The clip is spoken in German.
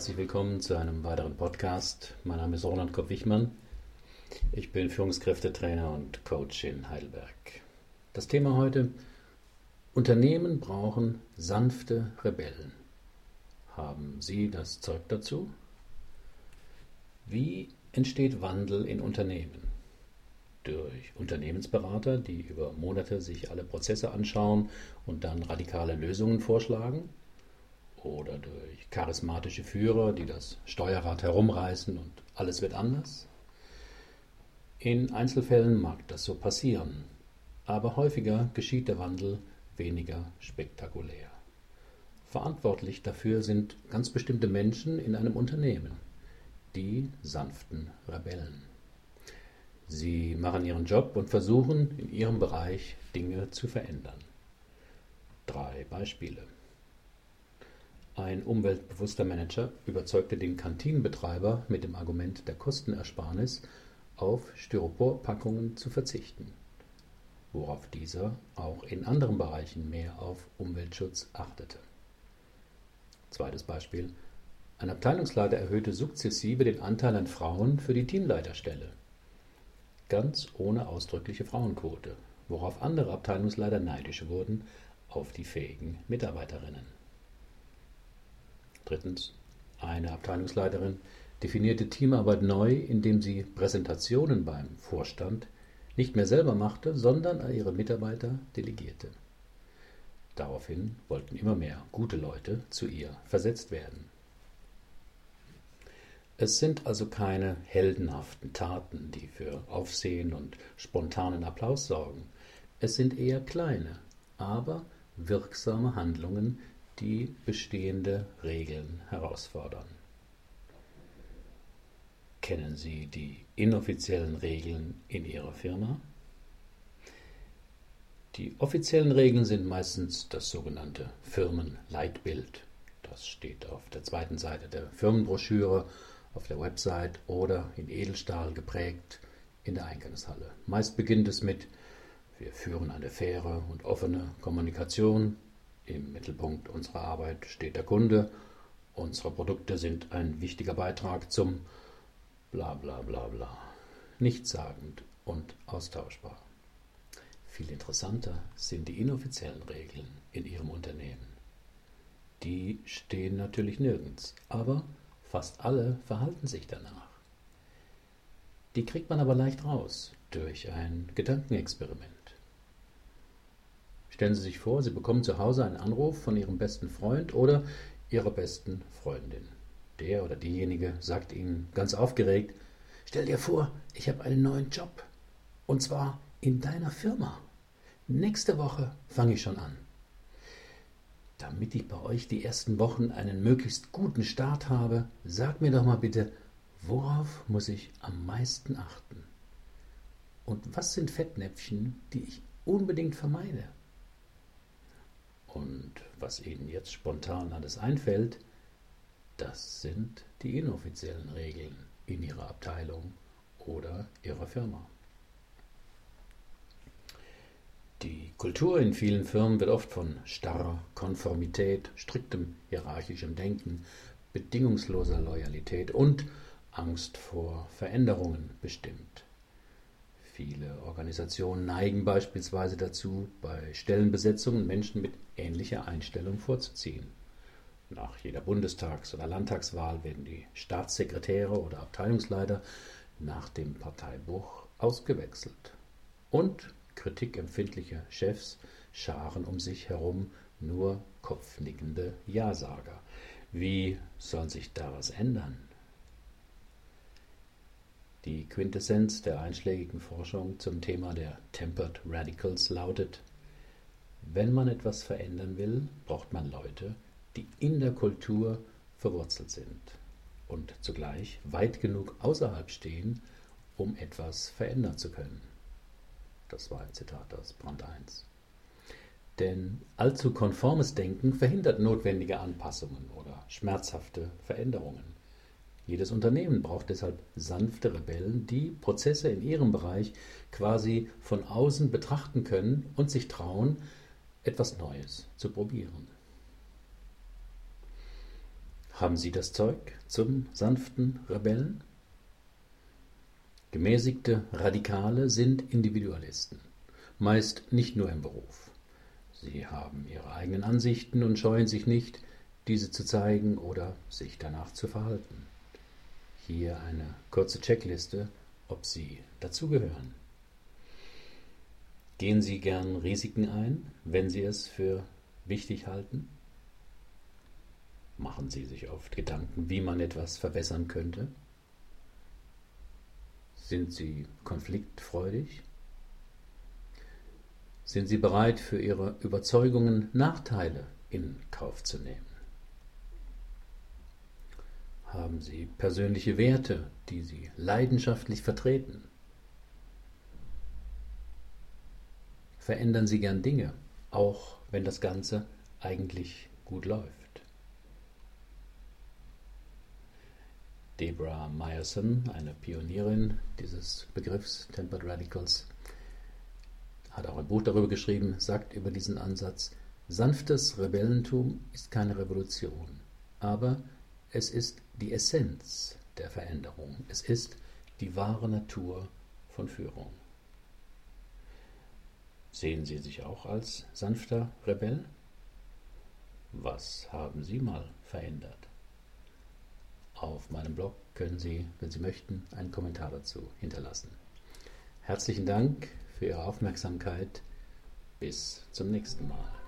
Herzlich willkommen zu einem weiteren Podcast. Mein Name ist Roland Kopp-Wichmann. Ich bin Führungskräftetrainer und Coach in Heidelberg. Das Thema heute: Unternehmen brauchen sanfte Rebellen. Haben Sie das Zeug dazu? Wie entsteht Wandel in Unternehmen? Durch Unternehmensberater, die über Monate sich alle Prozesse anschauen und dann radikale Lösungen vorschlagen? Oder durch charismatische Führer, die das Steuerrad herumreißen und alles wird anders? In Einzelfällen mag das so passieren, aber häufiger geschieht der Wandel weniger spektakulär. Verantwortlich dafür sind ganz bestimmte Menschen in einem Unternehmen, die sanften Rebellen. Sie machen ihren Job und versuchen in ihrem Bereich Dinge zu verändern. Drei Beispiele. Ein umweltbewusster Manager überzeugte den Kantinenbetreiber mit dem Argument der Kostenersparnis, auf Styroporpackungen zu verzichten, worauf dieser auch in anderen Bereichen mehr auf Umweltschutz achtete. Zweites Beispiel. Ein Abteilungsleiter erhöhte sukzessive den Anteil an Frauen für die Teamleiterstelle ganz ohne ausdrückliche Frauenquote, worauf andere Abteilungsleiter neidisch wurden auf die fähigen Mitarbeiterinnen. Drittens. Eine Abteilungsleiterin definierte Teamarbeit neu, indem sie Präsentationen beim Vorstand nicht mehr selber machte, sondern an ihre Mitarbeiter delegierte. Daraufhin wollten immer mehr gute Leute zu ihr versetzt werden. Es sind also keine heldenhaften Taten, die für Aufsehen und spontanen Applaus sorgen. Es sind eher kleine, aber wirksame Handlungen, die bestehende Regeln herausfordern. Kennen Sie die inoffiziellen Regeln in Ihrer Firma? Die offiziellen Regeln sind meistens das sogenannte Firmenleitbild. Das steht auf der zweiten Seite der Firmenbroschüre auf der Website oder in Edelstahl geprägt in der Eingangshalle. Meist beginnt es mit wir führen eine faire und offene Kommunikation. Im Mittelpunkt unserer Arbeit steht der Kunde. Unsere Produkte sind ein wichtiger Beitrag zum bla bla bla bla. Nichtssagend und austauschbar. Viel interessanter sind die inoffiziellen Regeln in Ihrem Unternehmen. Die stehen natürlich nirgends, aber Fast alle verhalten sich danach. Die kriegt man aber leicht raus durch ein Gedankenexperiment. Stellen Sie sich vor, Sie bekommen zu Hause einen Anruf von Ihrem besten Freund oder Ihrer besten Freundin. Der oder diejenige sagt Ihnen ganz aufgeregt, stell dir vor, ich habe einen neuen Job. Und zwar in deiner Firma. Nächste Woche fange ich schon an. Damit ich bei euch die ersten Wochen einen möglichst guten Start habe, sag mir doch mal bitte, worauf muss ich am meisten achten? Und was sind Fettnäpfchen, die ich unbedingt vermeide? Und was Ihnen jetzt spontan alles einfällt, das sind die inoffiziellen Regeln in Ihrer Abteilung oder Ihrer Firma. Die Kultur in vielen Firmen wird oft von starrer Konformität, striktem hierarchischem Denken, bedingungsloser Loyalität und Angst vor Veränderungen bestimmt. Viele Organisationen neigen beispielsweise dazu, bei Stellenbesetzungen Menschen mit ähnlicher Einstellung vorzuziehen. Nach jeder Bundestags- oder Landtagswahl werden die Staatssekretäre oder Abteilungsleiter nach dem Parteibruch ausgewechselt. Und kritikempfindliche Chefs scharen um sich herum nur kopfnickende Ja-Sager. Wie soll sich da was ändern? Die Quintessenz der einschlägigen Forschung zum Thema der Tempered Radicals lautet, wenn man etwas verändern will, braucht man Leute, die in der Kultur verwurzelt sind und zugleich weit genug außerhalb stehen, um etwas verändern zu können. Das war ein Zitat aus Brand 1. Denn allzu konformes Denken verhindert notwendige Anpassungen oder schmerzhafte Veränderungen. Jedes Unternehmen braucht deshalb sanfte Rebellen, die Prozesse in ihrem Bereich quasi von außen betrachten können und sich trauen, etwas Neues zu probieren. Haben Sie das Zeug zum sanften Rebellen? Gemäßigte Radikale sind Individualisten, meist nicht nur im Beruf. Sie haben ihre eigenen Ansichten und scheuen sich nicht, diese zu zeigen oder sich danach zu verhalten. Hier eine kurze Checkliste, ob Sie dazugehören. Gehen Sie gern Risiken ein, wenn Sie es für wichtig halten? Machen Sie sich oft Gedanken, wie man etwas verbessern könnte? Sind Sie konfliktfreudig? Sind Sie bereit, für Ihre Überzeugungen Nachteile in Kauf zu nehmen? Haben Sie persönliche Werte, die Sie leidenschaftlich vertreten? Verändern Sie gern Dinge, auch wenn das Ganze eigentlich gut läuft? Deborah Meyerson, eine Pionierin dieses Begriffs Tempered Radicals, hat auch ein Buch darüber geschrieben, sagt über diesen Ansatz, sanftes Rebellentum ist keine Revolution, aber es ist die Essenz der Veränderung, es ist die wahre Natur von Führung. Sehen Sie sich auch als sanfter Rebell? Was haben Sie mal verändert? Auf meinem Blog können Sie, wenn Sie möchten, einen Kommentar dazu hinterlassen. Herzlichen Dank für Ihre Aufmerksamkeit. Bis zum nächsten Mal.